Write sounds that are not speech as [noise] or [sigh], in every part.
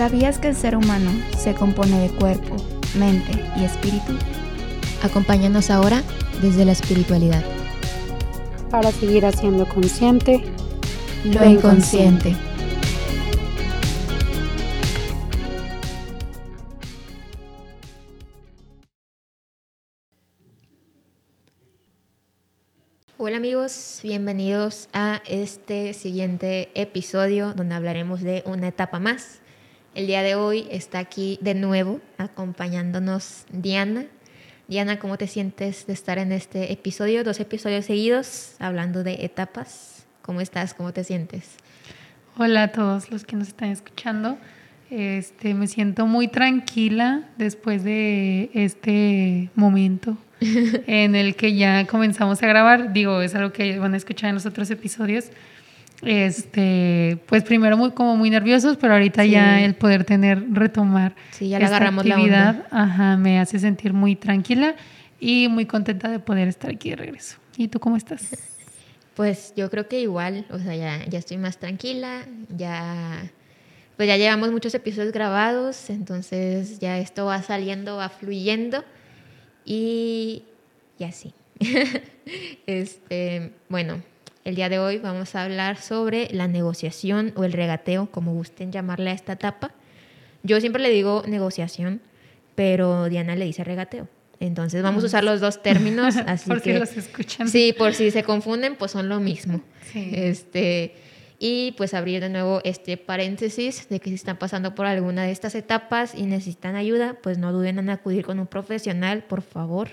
¿Sabías que el ser humano se compone de cuerpo, mente y espíritu? Acompáñanos ahora desde la espiritualidad. Para seguir haciendo consciente lo inconsciente. Hola amigos, bienvenidos a este siguiente episodio donde hablaremos de una etapa más. El día de hoy está aquí de nuevo acompañándonos Diana. Diana, ¿cómo te sientes de estar en este episodio? Dos episodios seguidos hablando de etapas. ¿Cómo estás? ¿Cómo te sientes? Hola a todos los que nos están escuchando. Este, me siento muy tranquila después de este momento [laughs] en el que ya comenzamos a grabar. Digo, es algo que van a escuchar en los otros episodios. Este, pues primero muy como muy nerviosos, pero ahorita ya el poder tener retomar sí, ya esta actividad, ajá, me hace sentir muy tranquila y muy contenta de poder estar aquí de regreso. ¿Y tú cómo estás? Pues yo creo que igual, o sea, ya, ya estoy más tranquila, ya pues ya llevamos muchos episodios grabados, entonces ya esto va saliendo, va fluyendo y, y así. [laughs] este, bueno, el día de hoy vamos a hablar sobre la negociación o el regateo, como gusten llamarle a esta etapa. Yo siempre le digo negociación, pero Diana le dice regateo. Entonces vamos a usar los dos términos, [laughs] así por que si los escuchan. Sí, por si se confunden, pues son lo mismo. Este y pues abrir de nuevo este paréntesis de que si están pasando por alguna de estas etapas y necesitan ayuda, pues no duden en acudir con un profesional, por favor.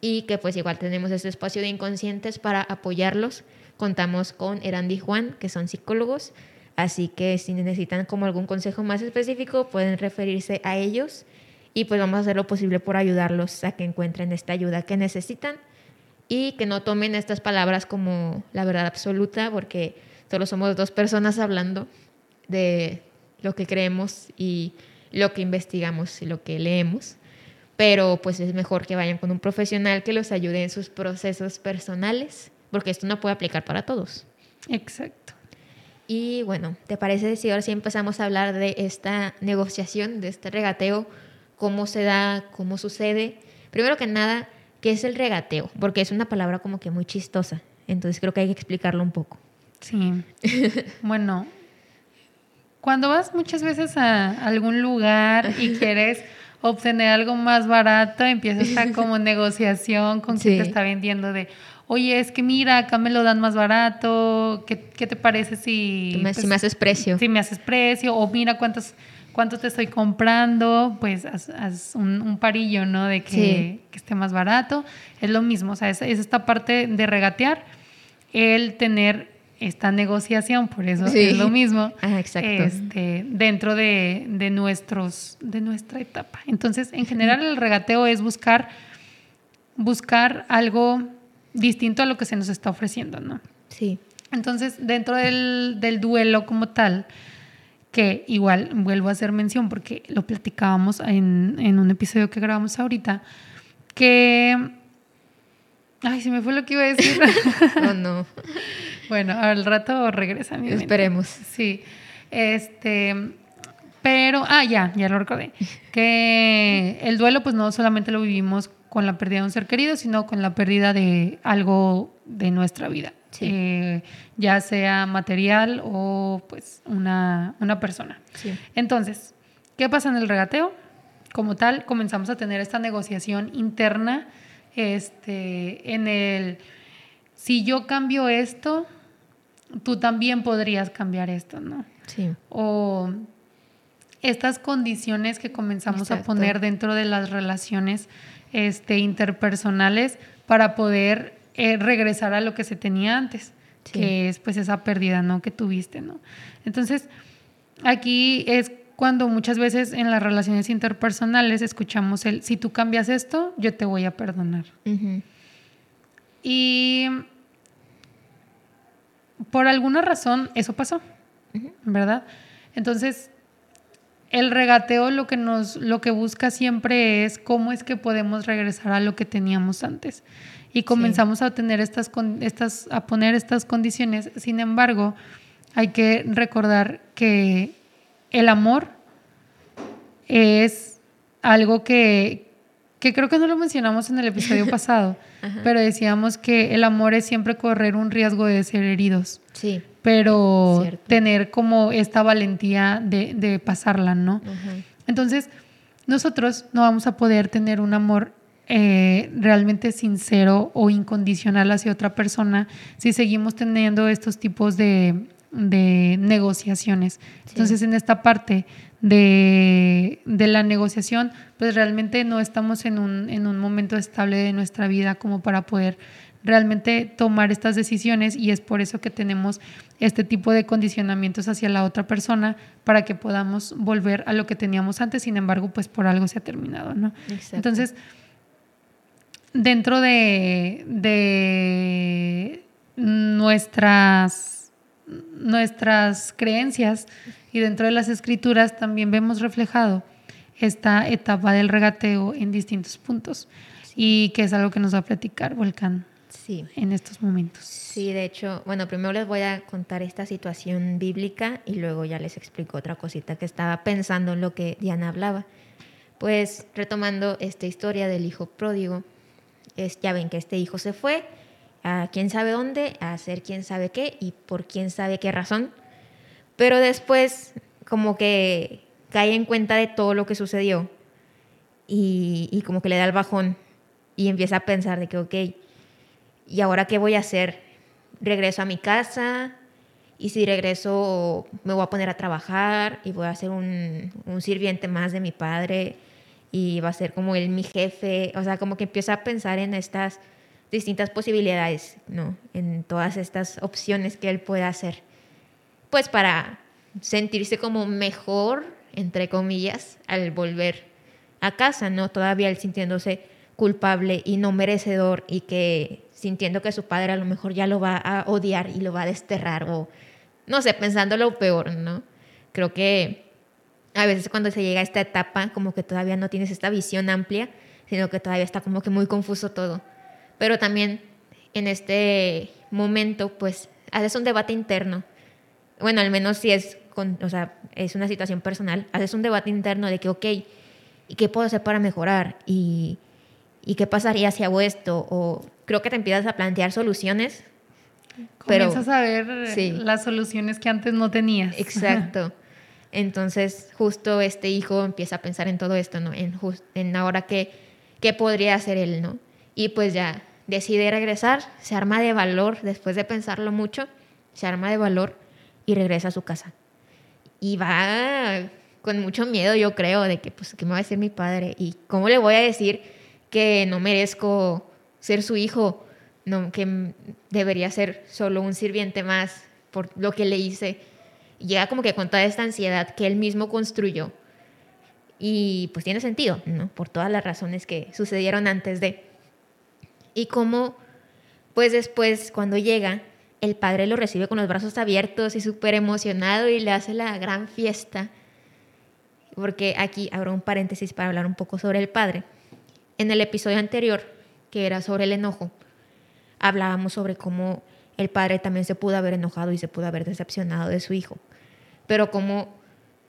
Y que pues igual tenemos este espacio de inconscientes para apoyarlos. Contamos con Erandi y Juan, que son psicólogos, así que si necesitan como algún consejo más específico, pueden referirse a ellos y pues vamos a hacer lo posible por ayudarlos a que encuentren esta ayuda que necesitan y que no tomen estas palabras como la verdad absoluta, porque Solo somos dos personas hablando de lo que creemos y lo que investigamos y lo que leemos. Pero pues es mejor que vayan con un profesional que los ayude en sus procesos personales, porque esto no puede aplicar para todos. Exacto. Y bueno, ¿te parece si ahora sí empezamos a hablar de esta negociación, de este regateo, cómo se da, cómo sucede? Primero que nada, ¿qué es el regateo? Porque es una palabra como que muy chistosa, entonces creo que hay que explicarlo un poco. Sí. [laughs] bueno, cuando vas muchas veces a algún lugar y [laughs] quieres obtener algo más barato, empieza esta como [laughs] negociación con quien te está vendiendo de, oye, es que mira, acá me lo dan más barato, ¿qué, te parece si... Me, si me haces precio. Si me haces precio, o mira cuántos, cuántos te estoy comprando, pues haz, un, parillo, ¿no? De que, esté más barato. Es lo mismo, o sea, es esta parte de regatear, el tener esta negociación, por eso es lo mismo, [laughs] Este, dentro de, nuestros, de nuestra etapa. Entonces, en general, el regateo es buscar, buscar algo distinto a lo que se nos está ofreciendo, ¿no? Sí. Entonces, dentro del, del duelo como tal, que igual vuelvo a hacer mención porque lo platicábamos en, en un episodio que grabamos ahorita, que... Ay, se me fue lo que iba a decir. [laughs] oh, no. [laughs] Bueno, al rato regresa mi Esperemos. Sí. Este, pero, ah, ya, ya lo recordé. Que el duelo, pues no solamente lo vivimos con la pérdida de un ser querido, sino con la pérdida de algo de nuestra vida. Eh, ya sea material o pues una, una persona. Sí. Entonces, ¿qué pasa en el regateo? Como tal, comenzamos a tener esta negociación interna este, en el, si yo cambio esto, tú también podrías cambiar esto, ¿no? Sí. O estas condiciones que comenzamos a poner dentro de las relaciones este, interpersonales para poder eh, regresar a lo que se tenía antes, que es pues esa pérdida, ¿no? Que tuviste, ¿no? Entonces, aquí es cuando muchas veces en las relaciones interpersonales escuchamos el, si tú cambias esto, yo te voy a perdonar. Y por alguna razón eso pasó, ¿verdad? Entonces, el regateo lo que nos lo que busca siempre es cómo es que podemos regresar a lo que teníamos antes. Y comenzamos a tener estas estas a poner estas condiciones. Sin embargo hay que recordar que el amor es algo que, que creo que no lo mencionamos en el episodio [laughs] pasado, pero decíamos que el amor es siempre correr un riesgo de ser heridos. Sí. Pero tener como esta valentía de, de pasarla, ¿no? Entonces, nosotros no vamos a poder tener un amor eh, realmente sincero o incondicional hacia otra persona si seguimos teniendo estos tipos de, negociaciones. Entonces, en esta parte de, la negociación, pues realmente no estamos en un, en un momento estable de nuestra vida como para poder realmente tomar estas decisiones y es por eso que tenemos este tipo de condicionamientos hacia la otra persona para que podamos volver a lo que teníamos antes, sin embargo, pues por algo se ha terminado, ¿no? Entonces, dentro de, de nuestras, nuestras creencias y dentro de las escrituras también vemos reflejado esta etapa del regateo en distintos puntos y que es algo que nos va a platicar Volcán sí. en estos momentos. Sí, de hecho, bueno, primero les voy a contar esta situación bíblica y luego ya les explico otra cosita que estaba pensando en lo que Diana hablaba. Pues retomando esta historia del hijo pródigo, es, ya ven que este hijo se fue a quién sabe dónde, a hacer quién sabe qué y por quién sabe qué razón. Pero después como que cae en cuenta de todo lo que sucedió y, y como que le da el bajón y empieza a pensar de que, ok, ¿y ahora qué voy a hacer? ¿Regreso a mi casa? Y si regreso me voy a poner a trabajar y voy a ser un, un sirviente más de mi padre y va a ser como él mi jefe, o sea, como que empieza a pensar en estas distintas posibilidades, ¿no? En todas estas opciones que él puede hacer, pues para sentirse como mejor, entre comillas, al volver a casa, ¿no? Todavía él sintiéndose culpable y no merecedor y que sintiendo que su padre a lo mejor ya lo va a odiar y lo va a desterrar o no sé, pensando lo peor, ¿no? Creo que a veces cuando se llega a esta etapa, como que todavía no tienes esta visión amplia, sino que todavía está como que muy confuso todo. Pero también en este momento, pues, haces un debate interno. Bueno, al menos si es, con, o sea, es una situación personal, haces un debate interno de que, ok, ¿y qué puedo hacer para mejorar? ¿Y, y qué pasaría si hago esto? O creo que te empiezas a plantear soluciones. Comienzas a ver las soluciones que antes no tenías. [laughs] Exacto. Entonces, justo este hijo empieza a pensar en todo esto, ¿no? En, en ahora qué, qué podría hacer él, ¿no? Y pues ya decide regresar, se arma de valor, después de pensarlo mucho, se arma de valor y regresa a su casa. Y va con mucho miedo, yo creo, de que, pues, ¿qué me va a decir mi padre? ¿Y cómo le voy a decir que no merezco ser su hijo? No, que debería ser solo un sirviente más por lo que le hice llega como que con toda esta ansiedad que él mismo construyó. Y pues tiene sentido, ¿no? Por todas las razones que sucedieron antes de. Y como, pues después, cuando llega, el padre lo recibe con los brazos abiertos y súper emocionado y le hace la gran fiesta. Porque aquí abro un paréntesis para hablar un poco sobre el padre. En el episodio anterior, que era sobre el enojo, hablábamos sobre cómo el padre también se pudo haber enojado y se pudo haber decepcionado de su hijo, pero como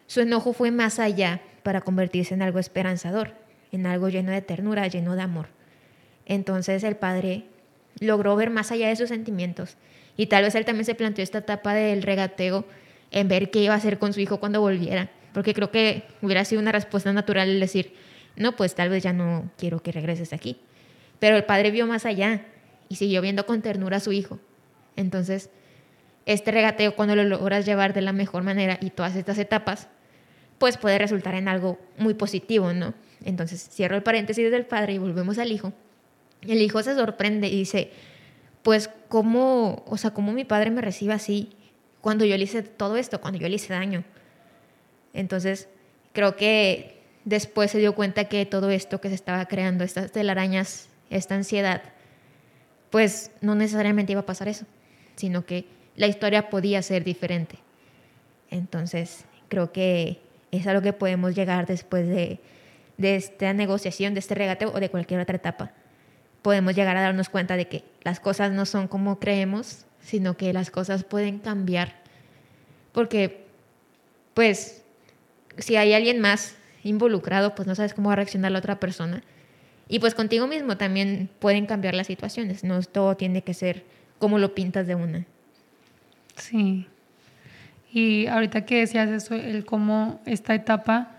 su enojo fue más allá para convertirse en algo esperanzador, en algo lleno de ternura, lleno de amor. Entonces el padre logró ver más allá de sus sentimientos y tal vez él también se planteó esta etapa del regateo en ver qué iba a hacer con su hijo cuando volviera, porque creo que hubiera sido una respuesta natural el decir, no, pues tal vez ya no quiero que regreses aquí. Pero el padre vio más allá y siguió viendo con ternura a su hijo. Entonces, este regateo, cuando lo logras llevar de la mejor manera y todas estas etapas, pues puede resultar en algo muy positivo, ¿no? Entonces, cierro el paréntesis del padre y volvemos al hijo. El hijo se sorprende y dice, pues, ¿cómo, o sea, cómo mi padre me recibe así cuando yo le hice todo esto, cuando yo le hice daño? Entonces, creo que después se dio cuenta que todo esto que se estaba creando, estas telarañas, esta ansiedad, pues no necesariamente iba a pasar eso sino que la historia podía ser diferente. Entonces, creo que es a lo que podemos llegar después de, esta negociación, de este regateo o de cualquier otra etapa. Podemos llegar a darnos cuenta de que las cosas no son como creemos, sino que las cosas pueden cambiar. Porque, pues, si hay alguien más involucrado, pues no sabes cómo va a reaccionar la otra persona. Y pues contigo mismo también pueden cambiar las situaciones, no todo tiene que ser como lo pintas de una. Sí. Y ahorita que decías eso, el cómo esta etapa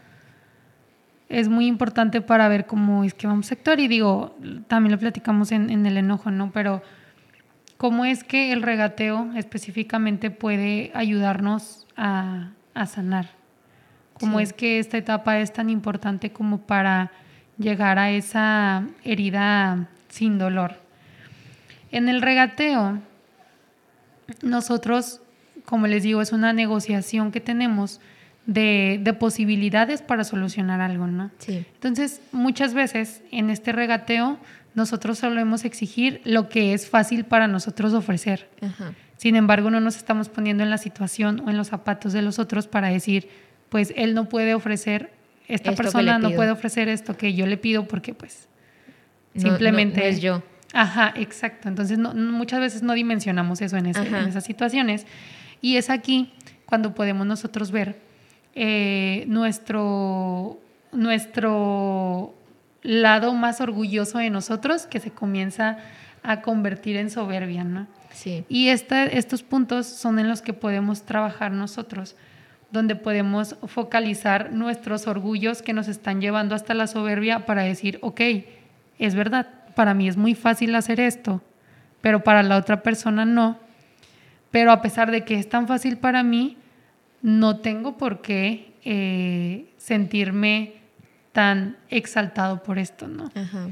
es muy importante para ver cómo es que vamos a actuar. Y digo, también lo platicamos en, en el enojo, ¿no? Pero cómo es que el regateo específicamente puede ayudarnos a, a sanar. Cómo es que esta etapa es tan importante como para llegar a esa herida sin dolor. En el regateo, nosotros, como les digo, es una negociación que tenemos de, de posibilidades para solucionar algo, ¿no? Sí. Entonces, muchas veces en este regateo, nosotros solemos exigir lo que es fácil para nosotros ofrecer. Ajá. Sin embargo, no nos estamos poniendo en la situación o en los zapatos de los otros para decir, pues él no puede ofrecer, esta Esto persona no puede ofrecer esto que yo le pido porque pues No- simplemente no- no es yo. Ajá, exacto. Entonces no- muchas veces no dimensionamos eso en, ese- Ajá. en esas situaciones. Y es aquí cuando podemos nosotros ver eh, nuestro, nuestro lado más orgulloso de nosotros que se comienza a convertir en soberbia, ¿no? Sí. Y esta- estos puntos son en los que podemos trabajar nosotros, donde podemos focalizar nuestros orgullos que nos están llevando hasta la soberbia para decir, ok, es verdad, para mí es muy fácil hacer esto, pero para la otra persona no. Pero a pesar de que es tan fácil para mí, no tengo por qué eh, sentirme tan exaltado por esto, ¿no? Ajá.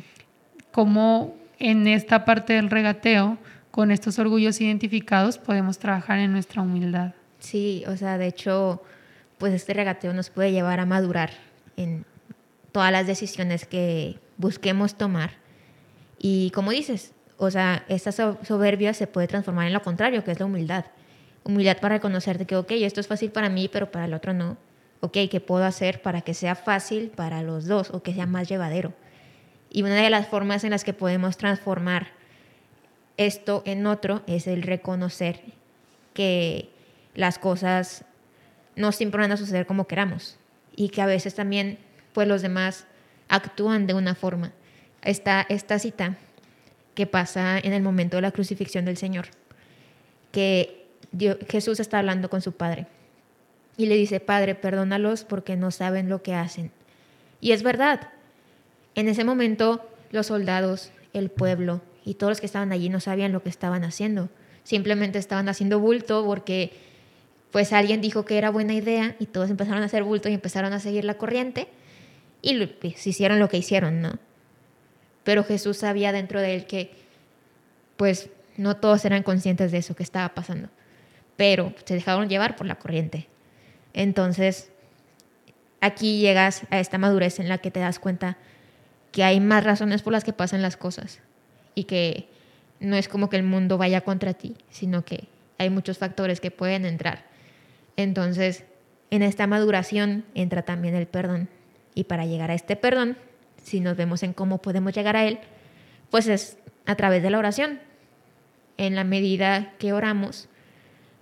cómo en esta parte del regateo, con estos orgullos identificados, podemos trabajar en nuestra humildad. Sí, o sea, de hecho, pues este regateo nos puede llevar a madurar en todas las decisiones que busquemos tomar. Y como dices, o sea, esta so- soberbia se puede transformar en lo contrario, que es la humildad. Humildad para reconocer de que, ok, esto es fácil para mí, pero para el otro no. Ok, ¿qué puedo hacer para que sea fácil para los dos o que sea más llevadero? Y una de las formas en las que podemos transformar esto en otro es el reconocer que las cosas no siempre van a suceder como queramos y que a veces también pues los demás actúan de una forma. Está esta cita que pasa en el momento de la crucifixión del Señor, que Jesús está hablando con su Padre y le dice, Padre, perdónalos porque no saben lo que hacen. Y es verdad, en ese momento los soldados, el pueblo y todos los que estaban allí no sabían lo que estaban haciendo. Simplemente estaban haciendo bulto porque pues alguien dijo que era buena idea y todos empezaron a hacer bulto y empezaron a seguir la corriente y pues, hicieron lo que hicieron, ¿no? Pero Jesús sabía dentro de él que pues no todos eran conscientes de eso que estaba pasando, pero se dejaron llevar por la corriente. Entonces, aquí llegas a esta madurez en la que te das cuenta que hay más razones por las que pasan las cosas y que no es como que el mundo vaya contra ti, sino que hay muchos factores que pueden entrar. Entonces, en esta maduración entra también el perdón. Y para llegar a este perdón, si nos vemos en cómo podemos llegar a él, pues es a través de la oración. En la medida que oramos,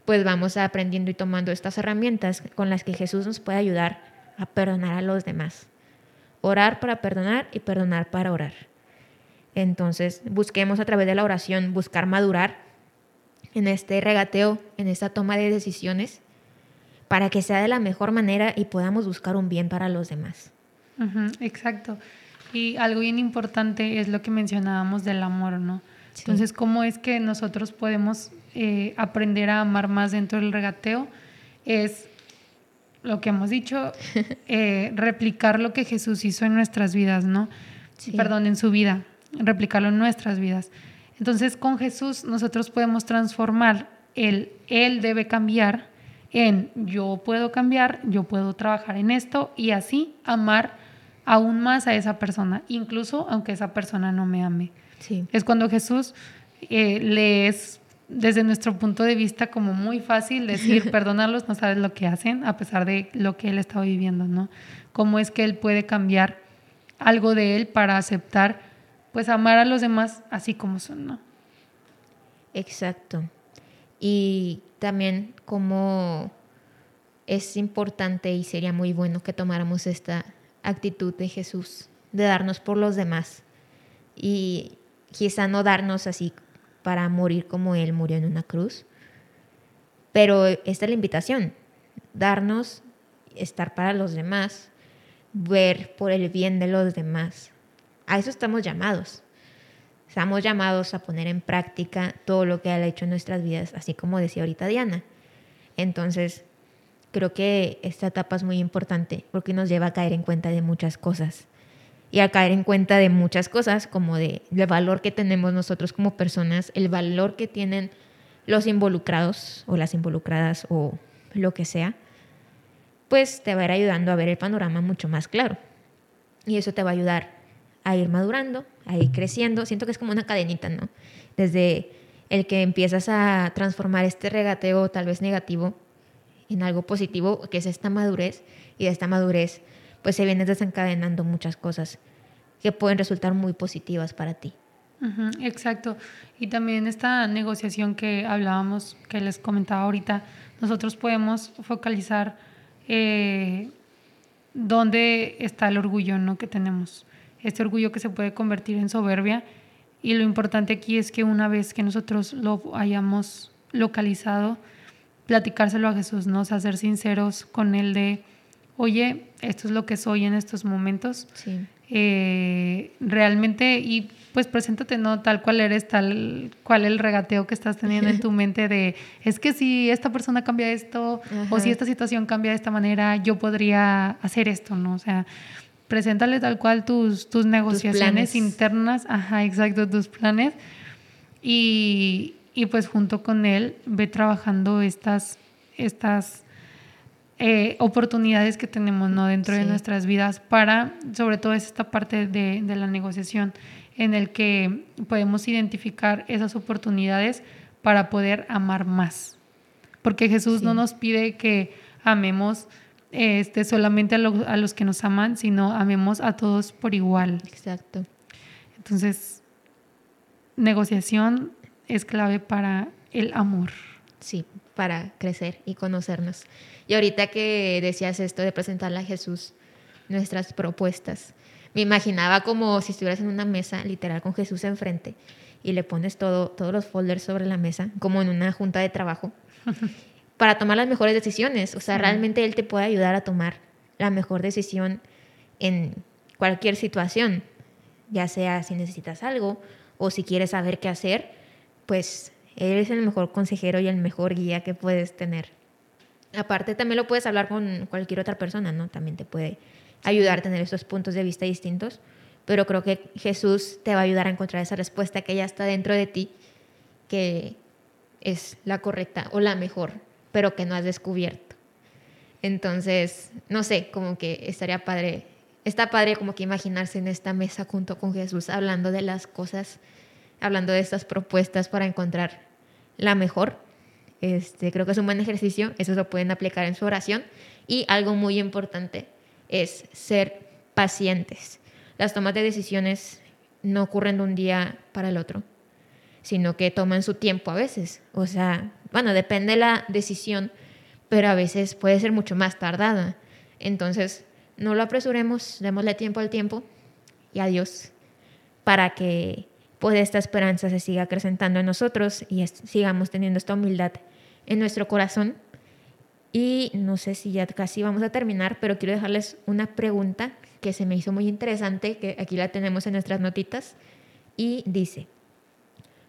pues vamos aprendiendo y tomando estas herramientas con las que Jesús nos puede ayudar a perdonar a los demás. Orar para perdonar y perdonar para orar. Entonces, busquemos a través de la oración buscar madurar en este regateo, en esta toma de decisiones, para que sea de la mejor manera y podamos buscar un bien para los demás. Exacto. Y algo bien importante es lo que mencionábamos del amor, ¿no? Sí. Entonces, ¿cómo es que nosotros podemos eh, aprender a amar más dentro del regateo? Es lo que hemos dicho, [laughs] eh, replicar lo que Jesús hizo en nuestras vidas, ¿no? Sí. Perdón, en su vida, replicarlo en nuestras vidas. Entonces, con Jesús nosotros podemos transformar el Él debe cambiar en yo puedo cambiar, yo puedo trabajar en esto y así amar aún más a esa persona, incluso aunque esa persona no me ame. Sí. Es cuando Jesús eh, le es, desde nuestro punto de vista, como muy fácil decir, [laughs] perdónalos, no sabes lo que hacen, a pesar de lo que él estaba viviendo, ¿no? Cómo es que él puede cambiar algo de él para aceptar, pues amar a los demás así como son, ¿no? Exacto. Y también como es importante y sería muy bueno que tomáramos esta actitud de Jesús, de darnos por los demás. Y quizá no darnos así para morir como Él murió en una cruz, pero esta es la invitación, darnos, estar para los demás, ver por el bien de los demás. A eso estamos llamados. Estamos llamados a poner en práctica todo lo que Él ha hecho en nuestras vidas, así como decía ahorita Diana. Entonces, creo que esta etapa es muy importante porque nos lleva a caer en cuenta de muchas cosas y a caer en cuenta de muchas cosas como de el valor que tenemos nosotros como personas, el valor que tienen los involucrados o las involucradas o lo que sea, pues te va a ir ayudando a ver el panorama mucho más claro. Y eso te va a ayudar a ir madurando, a ir creciendo. Siento que es como una cadenita, ¿no? Desde el que empiezas a transformar este regateo tal vez negativo en algo positivo, que es esta madurez, y de esta madurez pues se vienen desencadenando muchas cosas que pueden resultar muy positivas para ti. exacto. Y también esta negociación que hablábamos, que les comentaba ahorita, nosotros podemos focalizar eh, dónde está el orgullo ¿no? que tenemos. Este orgullo que se puede convertir en soberbia. Y lo importante aquí es que una vez que nosotros lo hayamos localizado, platicárselo a Jesús, ¿no? O ser sinceros con Él de, oye, esto es lo que soy en estos momentos. Sí. Eh, realmente, y pues preséntate, ¿no? Tal cual eres, tal cual el regateo que estás teniendo en tu [laughs] mente de, es que si esta persona cambia esto, o si esta situación cambia de esta manera, yo podría hacer esto, ¿no? O sea, preséntale tal cual tus, tus negociaciones internas, ajá, exacto, tus planes. Y, y pues junto con él ve trabajando estas, estas eh, oportunidades que tenemos ¿no? dentro de nuestras vidas para, sobre todo es esta parte de, de, la negociación, en el que podemos identificar esas oportunidades para poder amar más. Porque Jesús no nos pide que amemos este, solamente a, a los que nos aman, sino amemos a todos por igual. Exacto. Entonces, negociación es clave para el amor. Sí, para crecer y conocernos. Y ahorita que decías esto de presentarle a Jesús nuestras propuestas, me imaginaba como si estuvieras en una mesa literal con Jesús enfrente y le pones todo, todos los folders sobre la mesa, como en una junta de trabajo, [laughs] para tomar las mejores decisiones. O sea, realmente Él te puede ayudar a tomar la mejor decisión en cualquier situación, ya sea si necesitas algo o si quieres saber qué hacer, pues Él es el mejor consejero y el mejor guía que puedes tener. Aparte, también lo puedes hablar con cualquier otra persona, ¿no? También te puede ayudar a tener esos puntos de vista distintos, pero creo que Jesús te va a ayudar a encontrar esa respuesta que ya está dentro de ti, que es la correcta o la mejor, pero que no has descubierto. Entonces, no sé, como que estaría padre, está padre como que imaginarse en esta mesa junto con Jesús hablando de las cosas hablando de estas propuestas para encontrar la mejor. Este, creo que es un buen ejercicio, eso lo pueden aplicar en su oración. Y algo muy importante es ser pacientes. Las tomas de decisiones no ocurren de un día para el otro, sino que toman su tiempo a veces. O sea, bueno, depende de la decisión, pero a veces puede ser mucho más tardada. Entonces, no lo apresuremos, démosle tiempo al tiempo y a Dios para que pues esta esperanza se siga acrecentando en nosotros y sigamos teniendo esta humildad en nuestro corazón. Y no sé si ya casi vamos a terminar, pero quiero dejarles una pregunta que se me hizo muy interesante, que aquí la tenemos en nuestras notitas, y dice,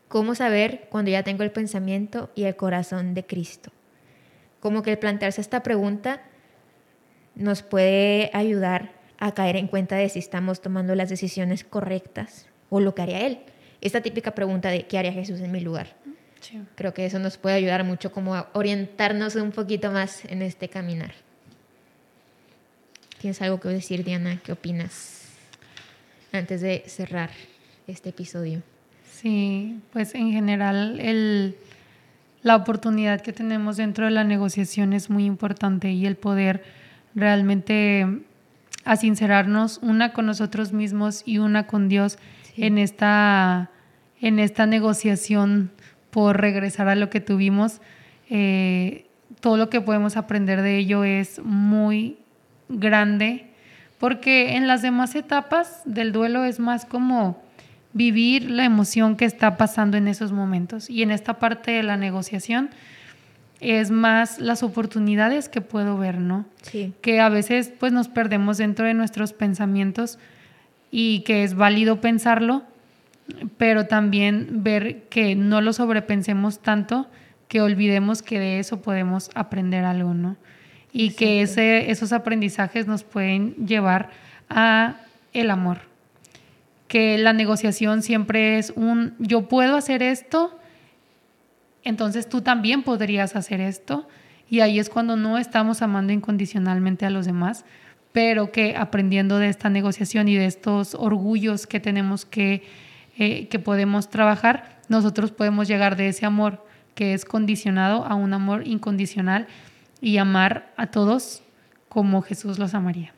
¿cómo saber cuando ya tengo el pensamiento y el corazón de Cristo? Como que el plantearse esta pregunta nos puede ayudar a caer en cuenta de si estamos tomando las decisiones correctas o lo que haría Él esta típica pregunta de ¿qué haría Jesús en mi lugar? Creo que eso nos puede ayudar mucho como a orientarnos un poquito más en este caminar. ¿Tienes algo que decir, Diana? ¿Qué opinas? Antes de cerrar este episodio. Sí, pues en general el, la oportunidad que tenemos dentro de la negociación es muy importante y el poder realmente asincerarnos una con nosotros mismos y una con Dios en, esta, en esta negociación por regresar a lo que tuvimos. Eh, todo lo que podemos aprender de ello es muy grande porque en las demás etapas del duelo es más como vivir la emoción que está pasando en esos momentos. Y en esta parte de la negociación es más las oportunidades que puedo ver, ¿no? Sí. Que a veces pues nos perdemos dentro de nuestros pensamientos y que es válido pensarlo, pero también ver que no lo sobrepensemos tanto que olvidemos que de eso podemos aprender algo, ¿no? Y que ese, esos aprendizajes nos pueden llevar a el amor. Que la negociación siempre es un yo puedo hacer esto, entonces tú también podrías hacer esto. Y ahí es cuando no estamos amando incondicionalmente a los demás, pero que aprendiendo de esta negociación y de estos orgullos que tenemos que, eh, que podemos trabajar, nosotros podemos llegar de ese amor que es condicionado a un amor incondicional y amar a todos como Jesús los amaría.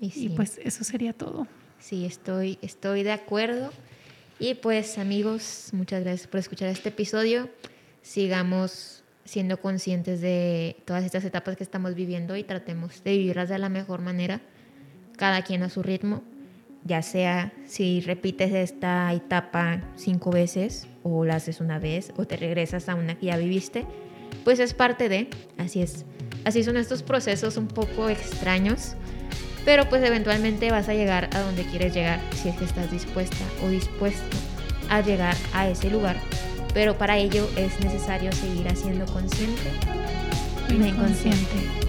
Y, pues eso sería todo. Sí, estoy, estoy de acuerdo. Y pues amigos, muchas gracias por escuchar este episodio. Sigamos siendo conscientes de todas estas etapas que estamos viviendo y tratemos de vivirlas de la mejor manera, cada quien a su ritmo, ya sea si repites esta etapa cinco veces o la haces una vez o te regresas a una que ya viviste, pues es parte de, así es. Así son estos procesos un poco extraños, pero pues eventualmente vas a llegar a donde quieres llegar si es que estás dispuesta o dispuesto a llegar a ese lugar. Pero para ello es necesario seguir haciendo consciente y inconsciente.